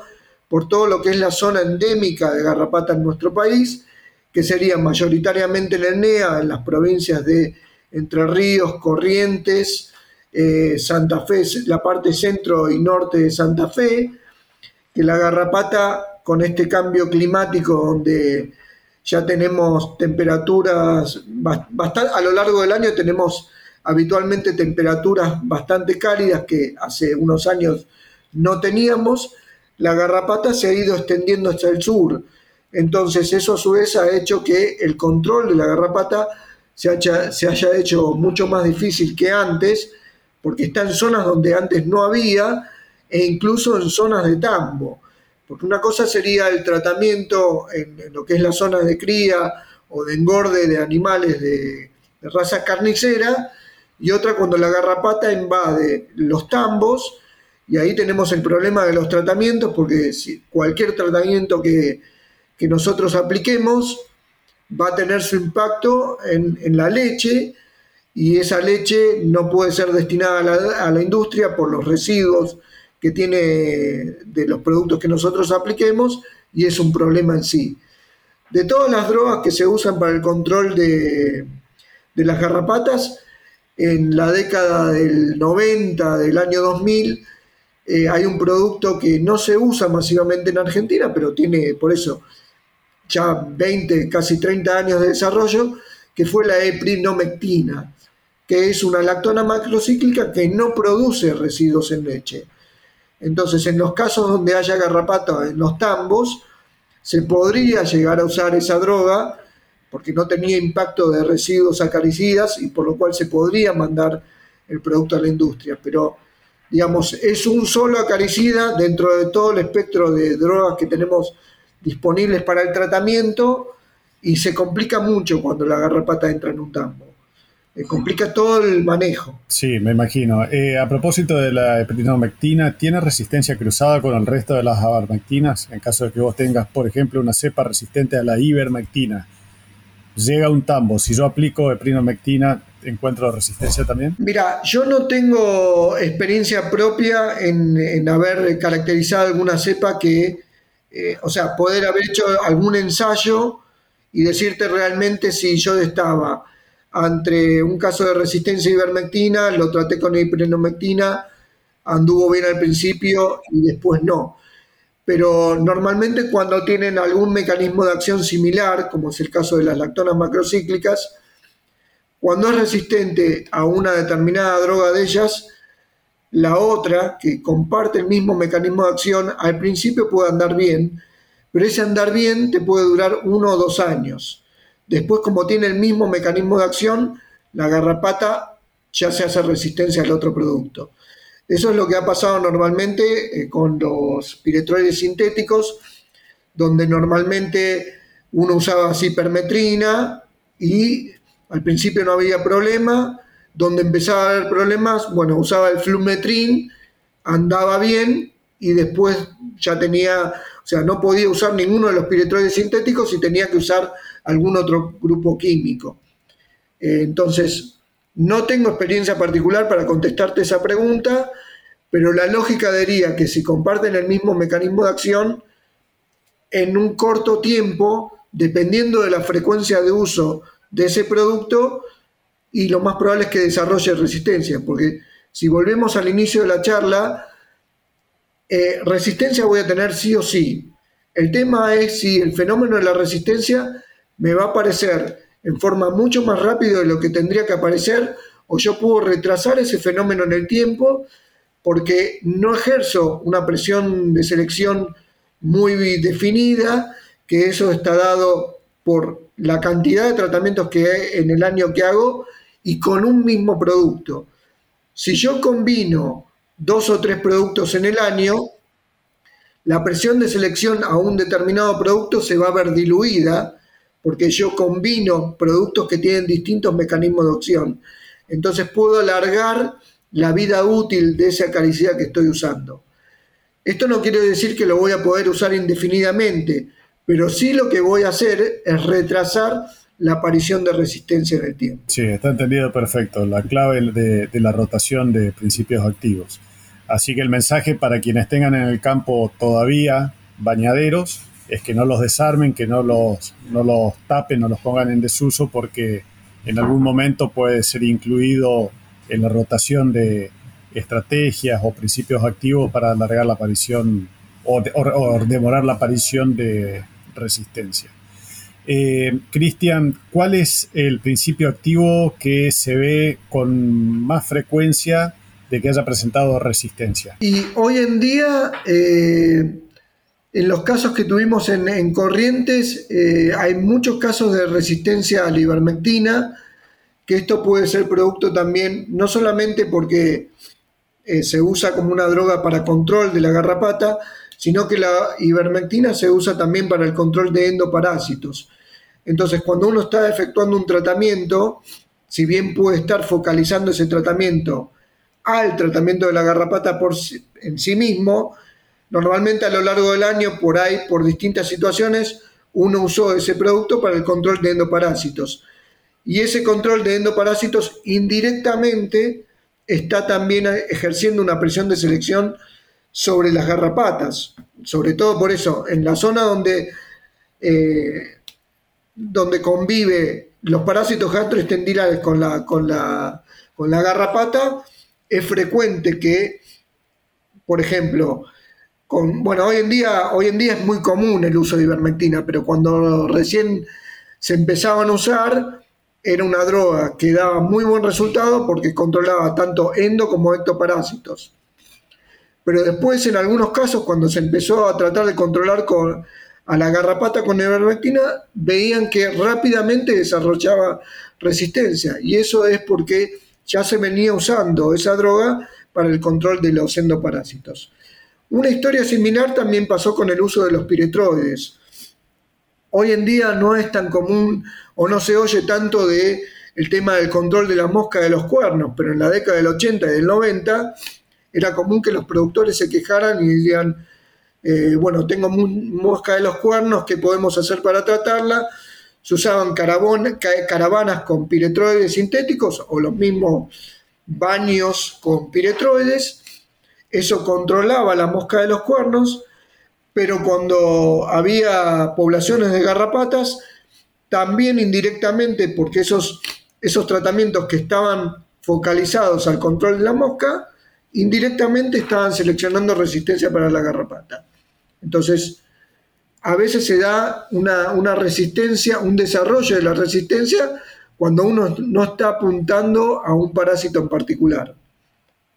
por todo lo que es la zona endémica de garrapata en nuestro país, que sería mayoritariamente en el NEA, en las provincias de Entre Ríos, Corrientes, eh, Santa Fe, la parte centro y norte de Santa Fe, que la garrapata con este cambio climático donde ya tenemos temperaturas, a lo largo del año tenemos habitualmente temperaturas bastante cálidas que hace unos años no teníamos, la garrapata se ha ido extendiendo hasta el sur. Entonces eso a su vez ha hecho que el control de la garrapata se se haya hecho mucho más difícil que antes porque está en zonas donde antes no había e incluso en zonas de tambo. Porque una cosa sería el tratamiento en, lo que es la zona de cría o de engorde de animales de, raza carnicera y otra cuando la garrapata invade los tambos y ahí tenemos el problema de los tratamientos porque si cualquier tratamiento que, nosotros apliquemos va a tener su impacto en la leche y esa leche no puede ser destinada a la, industria por los residuos que tiene de los productos que nosotros apliquemos y es un problema en sí. De todas las drogas que se usan para el control de, las garrapatas, en la década del 90, del año 2000, eh, hay un producto que no se usa masivamente en Argentina, pero tiene por eso ya 20, casi 30 años de desarrollo, que fue la eprinomectina que es una lactona macrocíclica que no produce residuos en leche. Entonces, en los casos donde haya garrapata en los tambos, se podría llegar a usar esa droga porque no tenía impacto de residuos acaricidas y por lo cual se podría mandar el producto a la industria. Pero, digamos, es un solo acaricida dentro de todo el espectro de drogas que tenemos disponibles para el tratamiento y se complica mucho cuando la garrapata entra en un tambo. Eh, complica todo el manejo. Sí, me imagino. Eh, a propósito de la epinomectina, ¿tiene resistencia cruzada con el resto de las abarmectinas? En caso de que vos tengas, por ejemplo, una cepa resistente a la ivermectina, llega un tambo. Si yo aplico epinomectina, ¿encuentro resistencia también? Mira, yo no tengo experiencia propia en, haber caracterizado alguna cepa que, eh, o sea, poder haber hecho algún ensayo y decirte realmente si yo estaba ante un caso de resistencia a ivermectina, lo traté con iprenomectina, anduvo bien al principio y después no. Pero normalmente cuando tienen algún mecanismo de acción similar, como es el caso de las lactonas macrocíclicas, cuando es resistente a una determinada droga de ellas, la otra, que comparte el mismo mecanismo de acción, al principio puede andar bien, pero ese andar bien te puede durar uno o dos años. Después, como tiene el mismo mecanismo de acción, la garrapata ya se hace resistencia al otro producto. Eso es lo que ha pasado normalmente eh, con los piretroides sintéticos, donde normalmente uno usaba cipermetrina y al principio no había problema, donde empezaba a haber problemas, bueno, usaba el flumetrin, andaba bien y después ya tenía, sea, no podía usar ninguno de los piretroides sintéticos y tenía que usar algún otro grupo químico. Eh, entonces, no tengo experiencia particular para contestarte esa pregunta, pero la lógica diría que si comparten el mismo mecanismo de acción, en un corto tiempo, dependiendo de la frecuencia de uso de ese producto, y lo más probable es que desarrolle resistencia, porque si volvemos al inicio de la charla, eh, resistencia voy a tener sí o sí. El tema es si el fenómeno de la resistencia me va a aparecer en forma mucho más rápida de lo que tendría que aparecer, o yo puedo retrasar ese fenómeno en el tiempo porque no ejerzo una presión de selección muy definida, que eso está dado por la cantidad de tratamientos que hay en el año que hago y con un mismo producto. Si yo combino dos o tres productos en el año, la presión de selección a un determinado producto se va a ver diluida porque yo combino productos que tienen distintos mecanismos de opción. Entonces puedo alargar la vida útil de esa acaricida que estoy usando. Esto no quiere decir que lo voy a poder usar indefinidamente, pero sí lo que voy a hacer es retrasar la aparición de resistencia en el tiempo. Sí, está entendido perfecto. La clave de, de la rotación de principios activos. Así que el mensaje para quienes tengan en el campo todavía bañaderos es que no los desarmen, que no los, no los tapen, no los pongan en desuso porque en algún momento puede ser incluido en la rotación de estrategias o principios activos para alargar la aparición o, demorar la aparición de resistencia. Eh, Cristian, ¿cuál es el principio activo que se ve con más frecuencia de que haya presentado resistencia? Y hoy en día eh, en los casos que tuvimos en, Corrientes, eh, hay muchos casos de resistencia a la ivermectina, que esto puede ser producto también, no solamente porque eh, se usa como una droga para control de la garrapata, sino que la ivermectina se usa también para el control de endoparásitos. Entonces, cuando uno está efectuando un tratamiento, si bien puede estar focalizando ese tratamiento al tratamiento de la garrapata por en sí mismo, Normalmente a lo largo del año, por ahí, por distintas situaciones, uno usó ese producto para el control de endoparásitos. Y ese control de endoparásitos indirectamente está también ejerciendo una presión de selección sobre las garrapatas. Sobre todo por eso, en la zona donde, eh, donde convive los parásitos gastroestendilales con la, con, la, con la garrapata, es frecuente que, por ejemplo, bueno, hoy en, día, hoy en día es muy común el uso de ivermectina, pero cuando recién se empezaban a usar, era una droga que daba muy buen resultado porque controlaba tanto endo como ectoparásitos. Pero después, en algunos casos, cuando se empezó a tratar de controlar con, a la garrapata con ivermectina, veían que rápidamente desarrollaba resistencia. Y eso es porque ya se venía usando esa droga para el control de los endoparásitos. Una historia similar también pasó con el uso de los piretroides. Hoy en día no es tan común o no se oye tanto de el tema del control de la mosca de los cuernos, pero en la década del 80 y del 90 era común que los productores se quejaran y dirían, eh, bueno, tengo mosca de los cuernos, ¿qué podemos hacer para tratarla? Se usaban caravanas con piretroides sintéticos o los mismos baños con piretroides eso controlaba la mosca de los cuernos, pero cuando había poblaciones de garrapatas, también indirectamente, porque esos, esos tratamientos que estaban focalizados al control de la mosca, indirectamente estaban seleccionando resistencia para la garrapata. Entonces, a veces se da una, resistencia, un desarrollo de la resistencia cuando uno no está apuntando a un parásito en particular.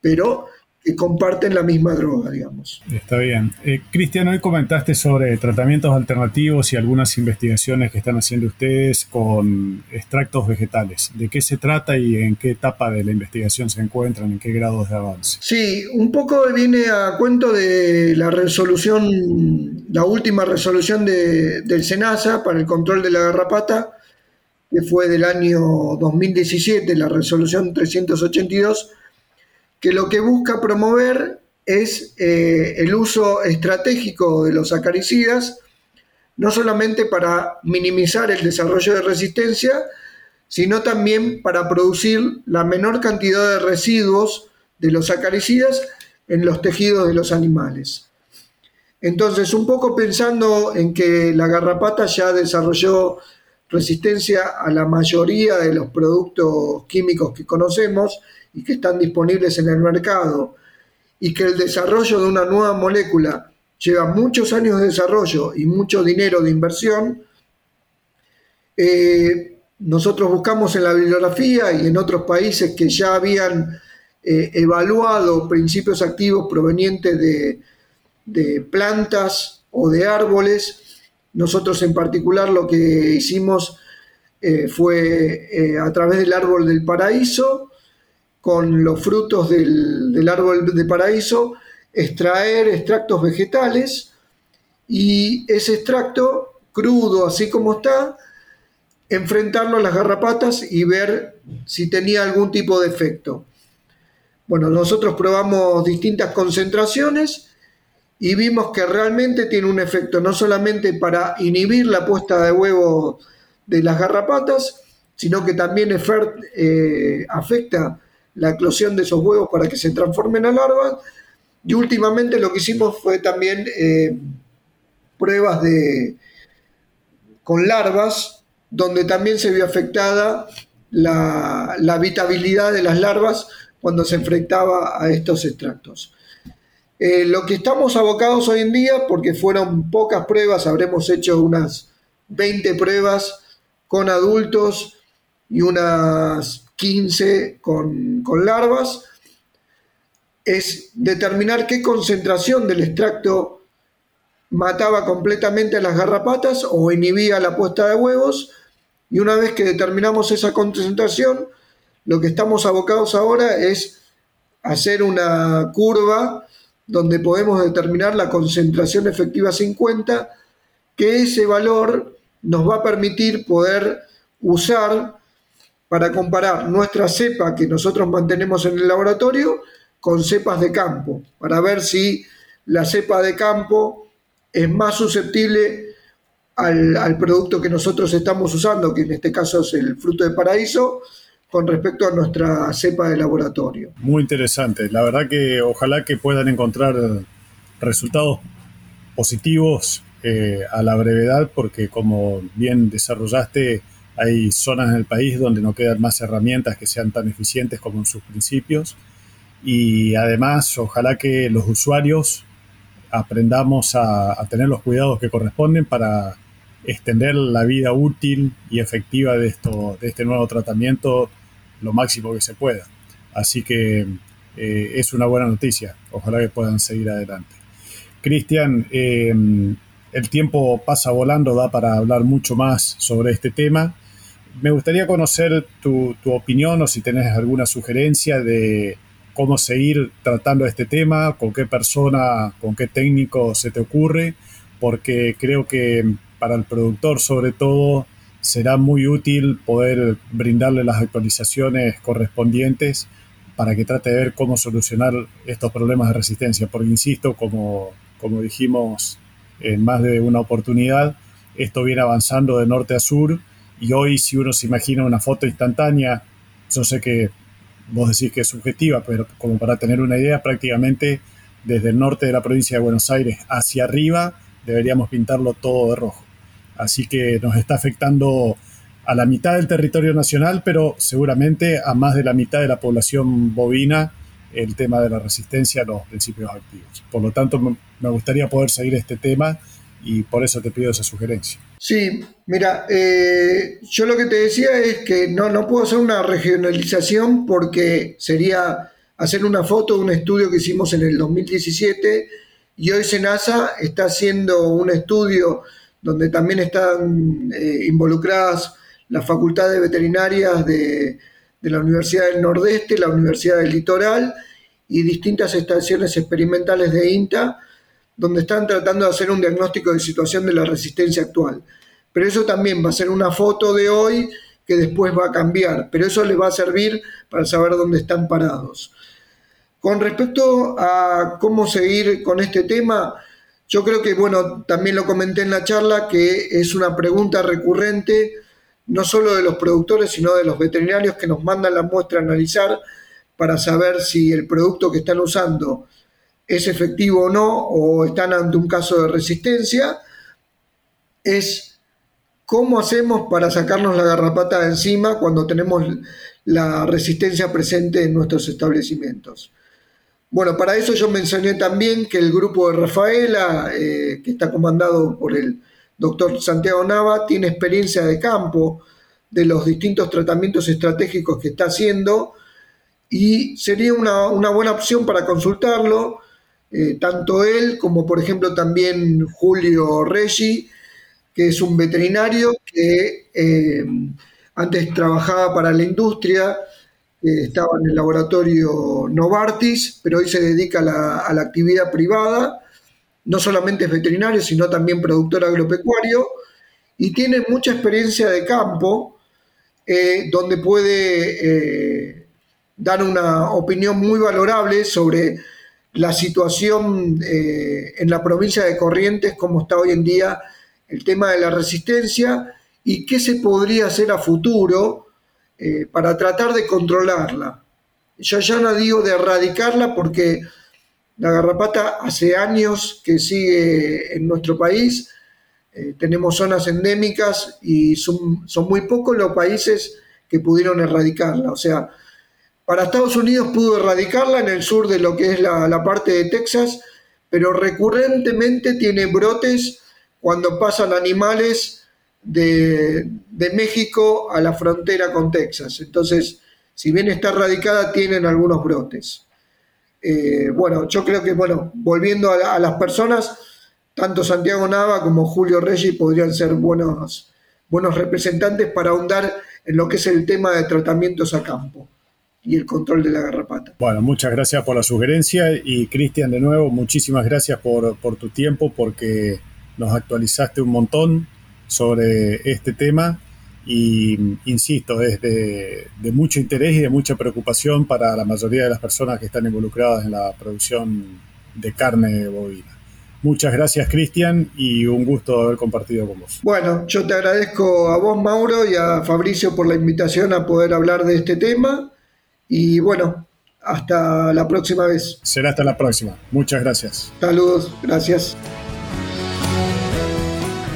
Pero que comparten la misma droga, digamos. Está bien. Eh, Cristian, hoy comentaste sobre tratamientos alternativos y algunas investigaciones que están haciendo ustedes con extractos vegetales. ¿De qué se trata y en qué etapa de la investigación se encuentran, en qué grados de avance? Sí, un poco viene a cuento de la resolución, la última resolución de, del SENASA para el control de la garrapata, que fue del año 2017, la resolución 382 que lo que busca promover es eh, el uso estratégico de los acaricidas, no solamente para minimizar el desarrollo de resistencia, sino también para producir la menor cantidad de residuos de los acaricidas en los tejidos de los animales. Entonces, un poco pensando en que la garrapata ya desarrolló resistencia a la mayoría de los productos químicos que conocemos, y que están disponibles en el mercado y que el desarrollo de una nueva molécula lleva muchos años de desarrollo y mucho dinero de inversión, eh, nosotros buscamos en la bibliografía y en otros países que ya habían eh, evaluado principios activos provenientes de, plantas o de árboles. Nosotros en particular lo que hicimos eh, fue a través del árbol del paraíso, con los frutos del, árbol de paraíso, extraer extractos vegetales y ese extracto crudo, así como está, enfrentarlo a las garrapatas y ver si tenía algún tipo de efecto. Bueno, nosotros probamos distintas concentraciones y vimos que realmente tiene un efecto no solamente para inhibir la puesta de huevo de las garrapatas, sino que también eh, afecta la eclosión de esos huevos para que se transformen a larvas. Y últimamente lo que hicimos fue también eh, pruebas de, con larvas, donde también se vio afectada la, habitabilidad de las larvas cuando se enfrentaba a estos extractos. Eh, lo que estamos abocados hoy en día, porque fueron pocas pruebas, habremos hecho unas 20 pruebas con adultos y unas 15 con, larvas, es determinar qué concentración del extracto mataba completamente a las garrapatas o inhibía la puesta de huevos. Y una vez que determinamos esa concentración, lo que estamos abocados ahora es hacer una curva donde podemos determinar la concentración efectiva 50, que ese valor nos va a permitir poder usar para comparar nuestra cepa que nosotros mantenemos en el laboratorio con cepas de campo, para ver si la cepa de campo es más susceptible al, producto que nosotros estamos usando, que en este caso es el fruto de paraíso, con respecto a nuestra cepa de laboratorio. Muy interesante. La verdad que ojalá que puedan encontrar resultados positivos eh, a la brevedad, porque como bien desarrollaste, hay zonas en el país donde no quedan más herramientas que sean tan eficientes como en sus principios. Y además, ojalá que los usuarios aprendamos a, tener los cuidados que corresponden para extender la vida útil y efectiva de, esto, de este nuevo tratamiento lo máximo que se pueda. Así que eh, es una buena noticia. Ojalá que puedan seguir adelante. Cristian, eh, el tiempo pasa volando, da para hablar mucho más sobre este tema me gustaría conocer tu, opinión o si tenés alguna sugerencia de cómo seguir tratando este tema, con qué persona, con qué técnico se te ocurre, porque creo que para el productor sobre todo será muy útil poder brindarle las actualizaciones correspondientes para que trate de ver cómo solucionar estos problemas de resistencia. Porque insisto, como, como dijimos en más de una oportunidad, esto viene avanzando de norte a sur y hoy, si uno se imagina una foto instantánea, yo sé que vos decís que es subjetiva, pero como para tener una idea, prácticamente desde el norte de la provincia de Buenos Aires hacia arriba deberíamos pintarlo todo de rojo. Así que nos está afectando a la mitad del territorio nacional, pero seguramente a más de la mitad de la población bovina el tema de la resistencia a los principios activos. Por lo tanto, me gustaría poder seguir este tema y por eso te pido esa sugerencia. Sí, mira, eh, yo lo que te decía es que no, no puedo hacer una regionalización porque sería hacer una foto de un estudio que hicimos en el 2017 y hoy Senasa está haciendo un estudio donde también están eh, involucradas las facultades veterinarias de, de la Universidad del Nordeste, la Universidad del Litoral y distintas estaciones experimentales de INTA, donde están tratando de hacer un diagnóstico de situación de la resistencia actual. Pero eso también va a ser una foto de hoy que después va a cambiar, pero eso les va a servir para saber dónde están parados. Con respecto a cómo seguir con este tema, yo creo que, bueno, también lo comenté en la charla, que es una pregunta recurrente, no solo de los productores, sino de los veterinarios que nos mandan la muestra a analizar para saber si el producto que están usando es efectivo o no, o están ante un caso de resistencia, es cómo hacemos para sacarnos la garrapata de encima cuando tenemos la resistencia presente en nuestros establecimientos. Bueno, para eso yo mencioné también que el grupo de Rafaela, eh, que está comandado por el doctor Santiago Nava, tiene experiencia de campo de los distintos tratamientos estratégicos que está haciendo y sería una, buena opción para consultarlo, eh, tanto él como por ejemplo también Julio Reggi, que es un veterinario que eh, antes trabajaba para la industria estaba en el laboratorio Novartis, pero hoy se dedica a la, actividad privada. No solamente es veterinario, sino también productor agropecuario y tiene mucha experiencia de campo, eh, donde puede eh, dar una opinión muy valorable sobre la situación eh, en la provincia de Corrientes, como está hoy en día el tema de la resistencia y qué se podría hacer a futuro eh, para tratar de controlarla. Yo ya no digo de erradicarla porque la garrapata hace años que sigue en nuestro país, eh, tenemos zonas endémicas y son, muy pocos los países que pudieron erradicarla. O sea, para Estados Unidos pudo erradicarla en el sur de lo que es la parte de Texas, pero recurrentemente tiene brotes cuando pasan animales de, México a la frontera con Texas. Entonces, si bien está radicada, tienen algunos brotes. Eh, bueno, yo creo que, bueno, volviendo a, las personas, tanto Santiago Nava como Julio Reggi podrían ser buenos, buenos representantes para ahondar en lo que es el tema de tratamientos a campo y el control de la garrapata. Bueno, muchas gracias por la sugerencia y Cristian, de nuevo, muchísimas gracias por, por tu tiempo porque nos actualizaste un montón sobre este tema y, insisto, es de, mucho interés y de mucha preocupación para la mayoría de las personas que están involucradas en la producción de carne bovina. Muchas gracias, Cristian, y un gusto haber compartido con vos. Bueno, yo te agradezco a vos, Mauro, y a Fabricio por la invitación a poder hablar de este tema. Y bueno, hasta la próxima vez. Será hasta la próxima. Muchas gracias. Saludos, gracias.